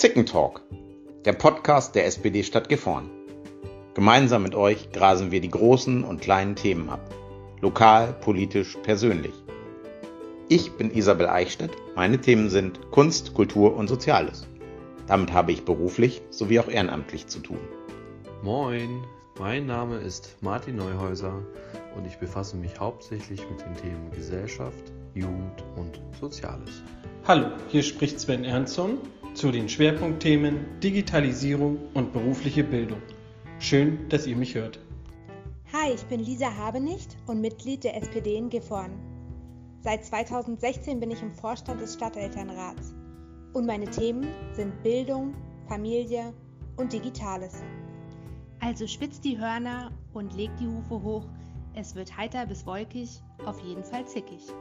Zickentalk, der Podcast der SPD Stadt Gifhorn. Gemeinsam mit euch grasen wir die großen und kleinen Themen ab. Lokal, politisch, persönlich. Ich bin Isabel Eichstätt. Meine Themen sind Kunst, Kultur und Soziales. Damit habe ich beruflich sowie auch ehrenamtlich zu tun. Moin, mein Name ist Martin Neuhäuser und ich befasse mich hauptsächlich mit den Themen Gesellschaft, Jugend und Soziales. Hallo, hier spricht Sven Ernstson zu den Schwerpunktthemen Digitalisierung und berufliche Bildung. Schön, dass ihr mich hört. Hi, ich bin Lisa Habenicht und Mitglied der SPD in Gifhorn. Seit 2016 bin ich im Vorstand des Stadtelternrats und meine Themen sind Bildung, Familie und Digitales. Also spitzt die Hörner und legt die Hufe hoch. Es wird heiter bis wolkig, auf jeden Fall zickig.